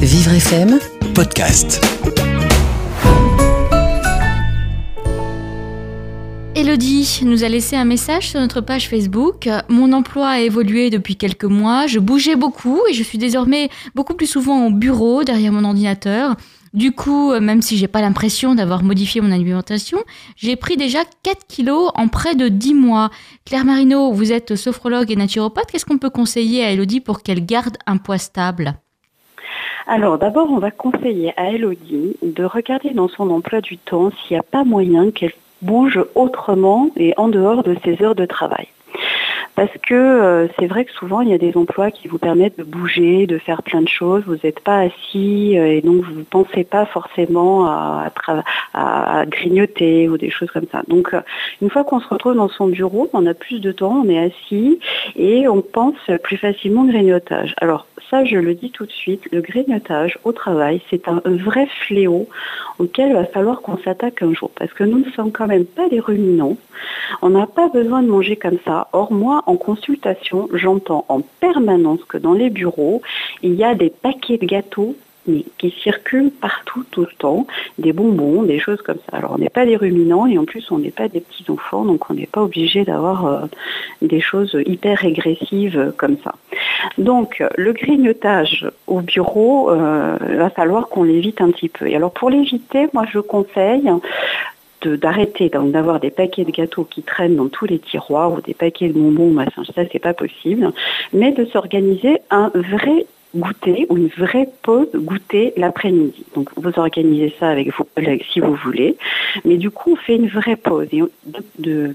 Vivre FM, podcast. Elodie nous a laissé un message sur notre page Facebook. Mon emploi a évolué depuis quelques mois. Je bougeais beaucoup et je suis désormais beaucoup plus souvent au bureau derrière mon ordinateur. Du coup, même si j'ai pas l'impression d'avoir modifié mon alimentation, j'ai pris déjà 4 kilos en près de 10 mois. Claire Marino, vous êtes sophrologue et naturopathe. Qu'est-ce qu'on peut conseiller à Elodie pour qu'elle garde un poids stable? Alors d'abord, on va conseiller à Elodie de regarder dans son emploi du temps s'il n'y a pas moyen qu'elle bouge autrement et en dehors de ses heures de travail. Parce que euh, c'est vrai que souvent, il y a des emplois qui vous permettent de bouger, de faire plein de choses. Vous n'êtes pas assis euh, et donc vous ne pensez pas forcément à, grignoter ou des choses comme ça. Donc, euh, une fois qu'on se retrouve dans son bureau, on a plus de temps, on est assis et on pense plus facilement au grignotage. Alors, ça, je le dis tout de suite, le grignotage au travail, c'est un vrai fléau auquel il va falloir qu'on s'attaque un jour. Parce que nous ne sommes quand même pas des ruminants. On n'a pas besoin de manger comme ça. Or, moi, en consultation, j'entends en permanence que dans les bureaux, il y a des paquets de gâteaux qui circulent partout tout le temps, des bonbons, des choses comme ça. Alors on n'est pas des ruminants et en plus on n'est pas des petits enfants, donc on n'est pas obligé d'avoir euh, des choses hyper régressives comme ça. Donc le grignotage au bureau, euh, va falloir qu'on l'évite un petit peu. Et alors pour l'éviter, moi je conseille d'arrêter d'avoir des paquets de gâteaux qui traînent dans tous les tiroirs ou des paquets de bonbons, machin, ça c'est pas possible, mais de s'organiser un vrai goûter ou une vraie pause goûter l'après-midi. Donc vous organisez ça avec vos collègues si vous voulez, mais du coup on fait une vraie pause. Et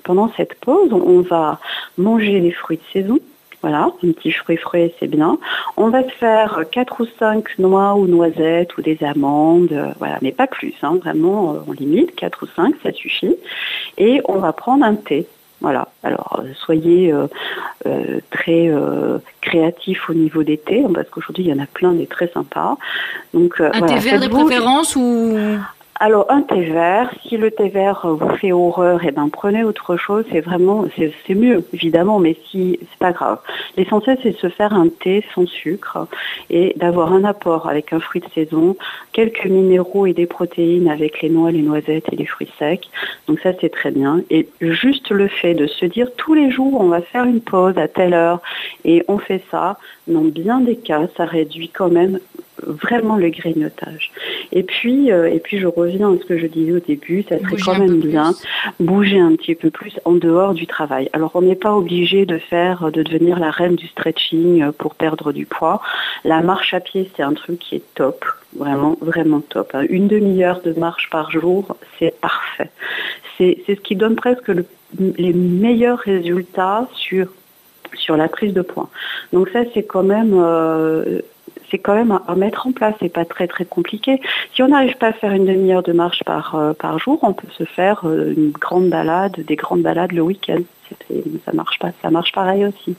pendant cette pause, on va manger des fruits de saison, voilà, un petit fruit frais, c'est bien. On va se faire quatre ou cinq noix ou noisettes ou des amandes, euh, voilà, mais pas plus, hein, vraiment, on euh, limite, quatre ou cinq, ça suffit. Et on va prendre un thé. Voilà, alors euh, soyez très créatifs au niveau des thés, parce qu'aujourd'hui il y en a plein des très sympas. Donc, un thé vert de préférence ou alors un thé vert, si le thé vert vous fait horreur, eh ben prenez autre chose, c'est vraiment c'est mieux évidemment, mais si c'est pas grave. L'essentiel c'est de se faire un thé sans sucre et d'avoir un apport avec un fruit de saison, quelques minéraux et des protéines avec les noix, les noisettes et les fruits secs. Donc ça c'est très bien. Et juste le fait de se dire tous les jours on va faire une pause à telle heure et on fait ça, dans bien des cas, ça réduit quand même vraiment le grignotage. Et puis, euh, et puis je reviens à ce que je disais au début, ça serait quand même bien bouger un petit peu plus en dehors du travail. Alors on n'est pas obligé de faire, de devenir la reine du stretching pour perdre du poids. La marche à pied, c'est un truc qui est top, vraiment, vraiment top. Hein. Une demi-heure de marche par jour, c'est parfait. C'est ce qui donne presque les meilleurs résultats sur sur la prise de poids. Donc ça, c'est quand même euh, à, mettre en place. C'est pas très très compliqué. Si on n'arrive pas à faire une demi-heure de marche par euh, jour, on peut se faire euh, une grande balade, des grandes balades le week-end. Ça marche pas, ça marche pareil aussi.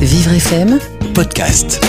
Vivre FM podcast.